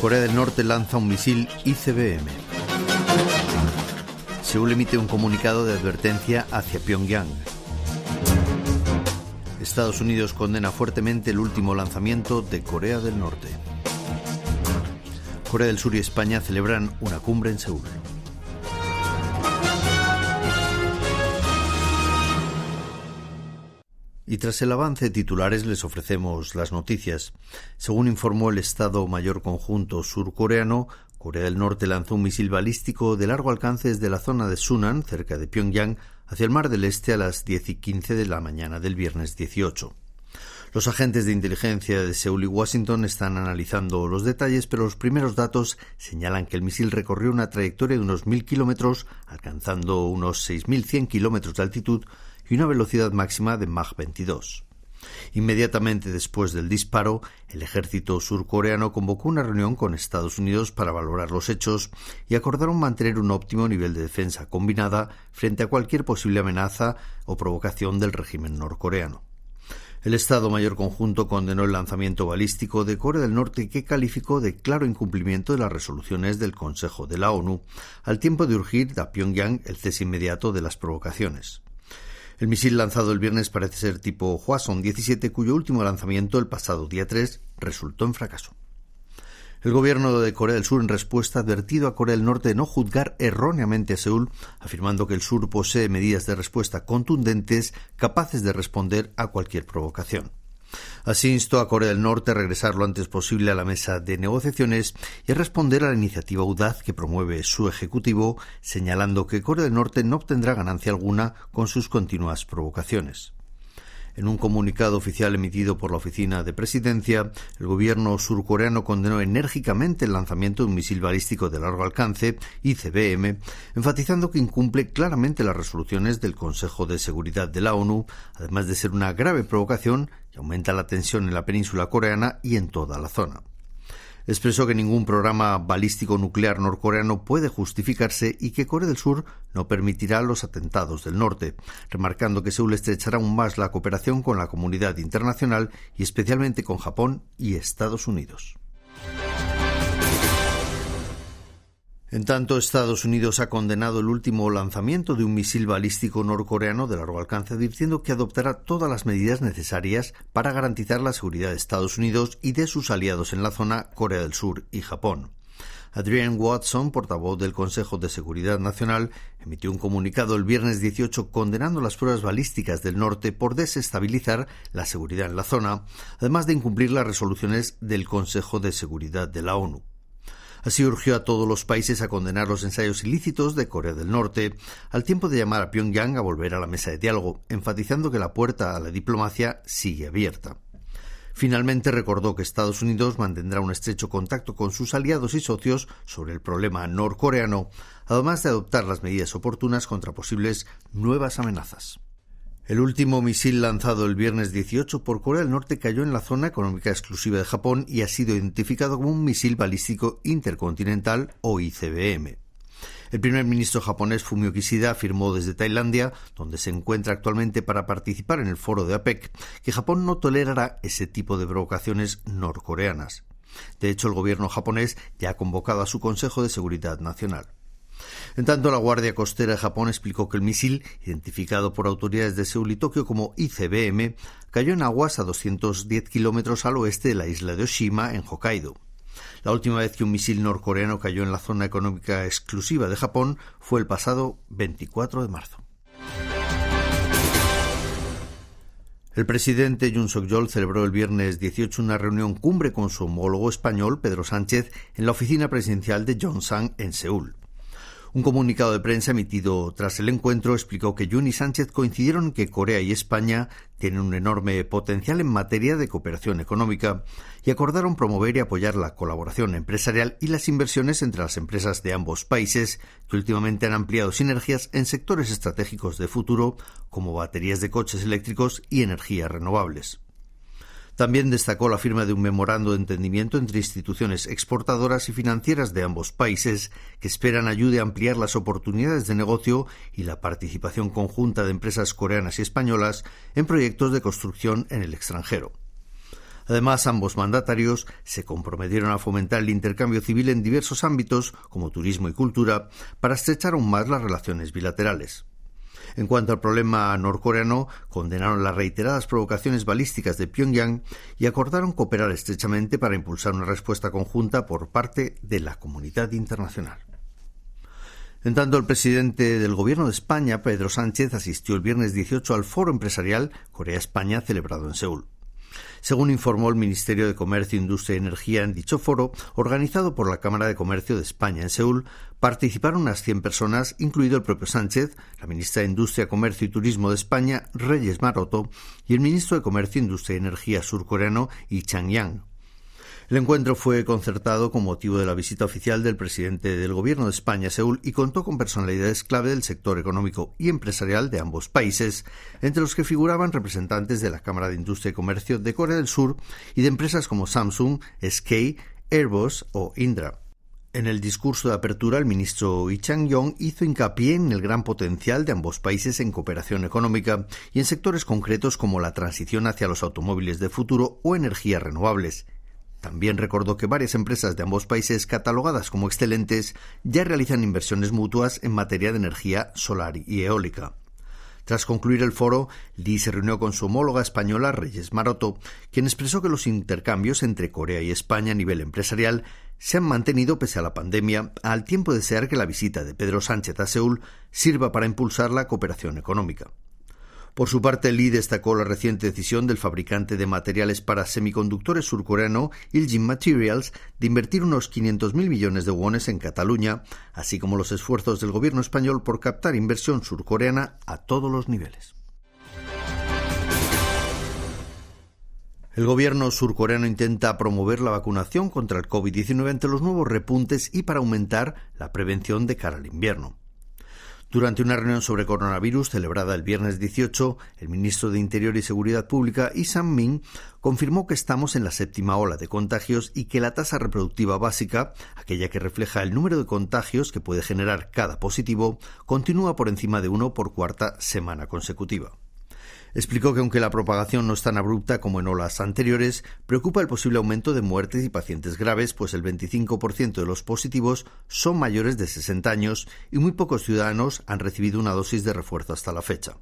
Corea del Norte lanza un misil ICBM. Seúl emite un comunicado de advertencia hacia Pyongyang. Estados Unidos condena fuertemente el último lanzamiento de Corea del Norte. Corea del Sur y España celebran una cumbre en Seúl. Y tras el avance de titulares les ofrecemos las noticias. Según informó el Estado Mayor Conjunto surcoreano, Corea del Norte lanzó un misil balístico de largo alcance desde la zona de Sunan, cerca de Pyongyang, hacia el Mar del Este a las 10 y 15 de la mañana del viernes 18. Los agentes de inteligencia de Seúl y Washington están analizando los detalles, pero los primeros datos señalan que el misil recorrió una trayectoria de unos mil kilómetros, alcanzando unos 6.100 kilómetros de altitud y una velocidad máxima de Mach 22. Inmediatamente después del disparo, el ejército surcoreano convocó una reunión con Estados Unidos para valorar los hechos y acordaron mantener un óptimo nivel de defensa combinada frente a cualquier posible amenaza o provocación del régimen norcoreano. El Estado Mayor Conjunto condenó el lanzamiento balístico de Corea del Norte que calificó de claro incumplimiento de las resoluciones del Consejo de la ONU, al tiempo de urgir a Pyongyang el cese inmediato de las provocaciones. El misil lanzado el viernes parece ser tipo Hwasong 17, cuyo último lanzamiento el pasado día 3 resultó en fracaso. El gobierno de Corea del Sur, en respuesta, ha advertido a Corea del Norte de no juzgar erróneamente a Seúl, afirmando que el sur posee medidas de respuesta contundentes capaces de responder a cualquier provocación. Así instó a Corea del Norte a regresar lo antes posible a la mesa de negociaciones y a responder a la iniciativa audaz que promueve su Ejecutivo, señalando que Corea del Norte no obtendrá ganancia alguna con sus continuas provocaciones. En un comunicado oficial emitido por la Oficina de Presidencia, el gobierno surcoreano condenó enérgicamente el lanzamiento de un misil balístico de largo alcance, ICBM, enfatizando que incumple claramente las resoluciones del Consejo de Seguridad de la ONU, además de ser una grave provocación que aumenta la tensión en la península coreana y en toda la zona expresó que ningún programa balístico nuclear norcoreano puede justificarse y que Corea del Sur no permitirá los atentados del norte, remarcando que Seúl estrechará aún más la cooperación con la comunidad internacional y especialmente con Japón y Estados Unidos. En tanto, Estados Unidos ha condenado el último lanzamiento de un misil balístico norcoreano de largo alcance, advirtiendo que adoptará todas las medidas necesarias para garantizar la seguridad de Estados Unidos y de sus aliados en la zona, Corea del Sur y Japón. Adrian Watson, portavoz del Consejo de Seguridad Nacional, emitió un comunicado el viernes 18 condenando las pruebas balísticas del norte por desestabilizar la seguridad en la zona, además de incumplir las resoluciones del Consejo de Seguridad de la ONU. Así urgió a todos los países a condenar los ensayos ilícitos de Corea del Norte, al tiempo de llamar a Pyongyang a volver a la mesa de diálogo, enfatizando que la puerta a la diplomacia sigue abierta. Finalmente recordó que Estados Unidos mantendrá un estrecho contacto con sus aliados y socios sobre el problema norcoreano, además de adoptar las medidas oportunas contra posibles nuevas amenazas. El último misil lanzado el viernes 18 por Corea del Norte cayó en la zona económica exclusiva de Japón y ha sido identificado como un misil balístico intercontinental o ICBM. El primer ministro japonés Fumio Kishida afirmó desde Tailandia, donde se encuentra actualmente para participar en el foro de APEC, que Japón no tolerará ese tipo de provocaciones norcoreanas. De hecho, el gobierno japonés ya ha convocado a su Consejo de Seguridad Nacional. En tanto, la Guardia Costera de Japón explicó que el misil, identificado por autoridades de Seúl y Tokio como ICBM, cayó en aguas a 210 kilómetros al oeste de la isla de Oshima, en Hokkaido. La última vez que un misil norcoreano cayó en la zona económica exclusiva de Japón fue el pasado 24 de marzo. El presidente Jun Suk-yeol celebró el viernes 18 una reunión cumbre con su homólogo español Pedro Sánchez en la oficina presidencial de Johnson en Seúl. Un comunicado de prensa emitido tras el encuentro explicó que Jun y Sánchez coincidieron que Corea y España tienen un enorme potencial en materia de cooperación económica y acordaron promover y apoyar la colaboración empresarial y las inversiones entre las empresas de ambos países, que últimamente han ampliado sinergias en sectores estratégicos de futuro como baterías de coches eléctricos y energías renovables. También destacó la firma de un memorando de entendimiento entre instituciones exportadoras y financieras de ambos países que esperan ayude a ampliar las oportunidades de negocio y la participación conjunta de empresas coreanas y españolas en proyectos de construcción en el extranjero. Además, ambos mandatarios se comprometieron a fomentar el intercambio civil en diversos ámbitos, como turismo y cultura, para estrechar aún más las relaciones bilaterales. En cuanto al problema norcoreano, condenaron las reiteradas provocaciones balísticas de Pyongyang y acordaron cooperar estrechamente para impulsar una respuesta conjunta por parte de la comunidad internacional. En tanto, el presidente del Gobierno de España, Pedro Sánchez, asistió el viernes 18 al Foro Empresarial Corea-España celebrado en Seúl. Según informó el Ministerio de Comercio, Industria y Energía en dicho foro, organizado por la Cámara de Comercio de España en Seúl, participaron unas 100 personas, incluido el propio Sánchez, la ministra de Industria, Comercio y Turismo de España, Reyes Maroto, y el ministro de Comercio, Industria y Energía surcoreano, Yi Chang-yang. El encuentro fue concertado con motivo de la visita oficial del presidente del Gobierno de España a Seúl y contó con personalidades clave del sector económico y empresarial de ambos países, entre los que figuraban representantes de la Cámara de Industria y Comercio de Corea del Sur y de empresas como Samsung, SK, Airbus o Indra. En el discurso de apertura, el ministro Lee Chang-yong hizo hincapié en el gran potencial de ambos países en cooperación económica y en sectores concretos como la transición hacia los automóviles de futuro o energías renovables. También recordó que varias empresas de ambos países catalogadas como excelentes ya realizan inversiones mutuas en materia de energía solar y eólica. Tras concluir el foro, Lee se reunió con su homóloga española Reyes Maroto, quien expresó que los intercambios entre Corea y España a nivel empresarial se han mantenido pese a la pandemia, al tiempo de desear que la visita de Pedro Sánchez a Seúl sirva para impulsar la cooperación económica. Por su parte, Lee destacó la reciente decisión del fabricante de materiales para semiconductores surcoreano Iljin Materials de invertir unos 500.000 millones de wones en Cataluña, así como los esfuerzos del gobierno español por captar inversión surcoreana a todos los niveles. El gobierno surcoreano intenta promover la vacunación contra el COVID-19 ante los nuevos repuntes y para aumentar la prevención de cara al invierno. Durante una reunión sobre coronavirus celebrada el viernes 18, el ministro de Interior y Seguridad Pública, Yi Sang-min, confirmó que estamos en la séptima ola de contagios y que la tasa reproductiva básica, aquella que refleja el número de contagios que puede generar cada positivo, continúa por encima de uno por cuarta semana consecutiva. Explicó que aunque la propagación no es tan abrupta como en olas anteriores, preocupa el posible aumento de muertes y pacientes graves, pues el 25% de los positivos son mayores de 60 años y muy pocos ciudadanos han recibido una dosis de refuerzo hasta la fecha.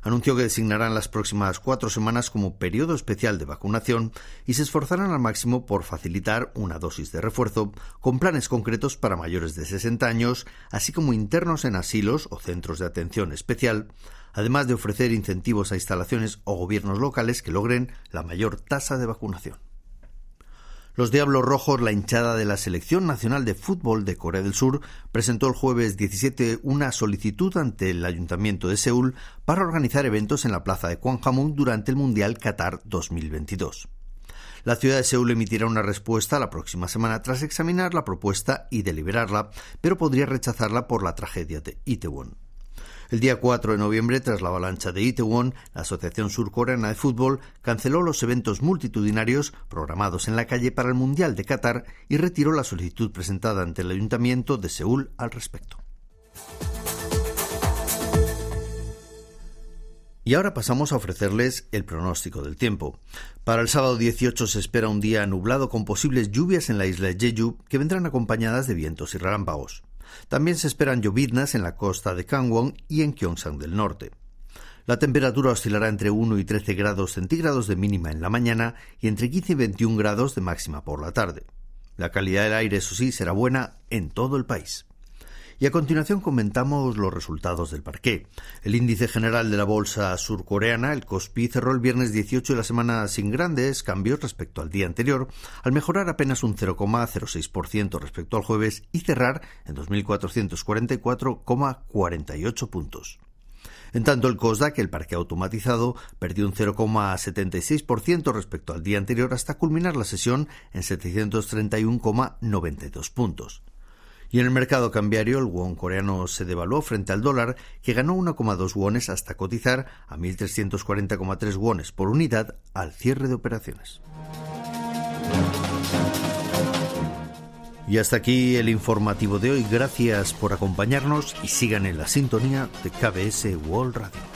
Anunció que designarán las próximas cuatro semanas como periodo especial de vacunación y se esforzarán al máximo por facilitar una dosis de refuerzo con planes concretos para mayores de 60 años, así como internos en asilos o centros de atención especial, además de ofrecer incentivos a instalaciones o gobiernos locales que logren la mayor tasa de vacunación. Los Diablos Rojos, la hinchada de la Selección Nacional de Fútbol de Corea del Sur, presentó el jueves 17 una solicitud ante el Ayuntamiento de Seúl para organizar eventos en la plaza de Gwanghwamun durante el Mundial Qatar 2022. La ciudad de Seúl emitirá una respuesta la próxima semana tras examinar la propuesta y deliberarla, pero podría rechazarla por la tragedia de Itaewon. El día 4 de noviembre, tras la avalancha de Itaewon, la Asociación Surcoreana de Fútbol canceló los eventos multitudinarios programados en la calle para el Mundial de Qatar y retiró la solicitud presentada ante el Ayuntamiento de Seúl al respecto. Y ahora pasamos a ofrecerles el pronóstico del tiempo. Para el sábado 18 se espera un día nublado con posibles lluvias en la isla de Jeju que vendrán acompañadas de vientos y relámpagos. También se esperan lloviznas en la costa de Gangwon y en Gyeongsang del norte. La temperatura oscilará entre 1 y 13 grados centígrados de mínima en la mañana y entre 15 y 21 grados de máxima por la tarde. La calidad del aire, eso sí, será buena en todo el país. Y a continuación comentamos los resultados del parqué. El índice general de la bolsa surcoreana, el Kospi, cerró el viernes 18 de la semana sin grandes cambios respecto al día anterior, al mejorar apenas un 0,06% respecto al jueves y cerrar en 2.444,48 puntos. En tanto, el COSDAC, el parque automatizado, perdió un 0,76% respecto al día anterior hasta culminar la sesión en 731,92 puntos. Y en el mercado cambiario, el won coreano se devaluó frente al dólar, que ganó 1,2 wones hasta cotizar a 1.340,3 wones por unidad al cierre de operaciones. Y hasta aquí el informativo de hoy. Gracias por acompañarnos y sigan en la sintonía de KBS World Radio.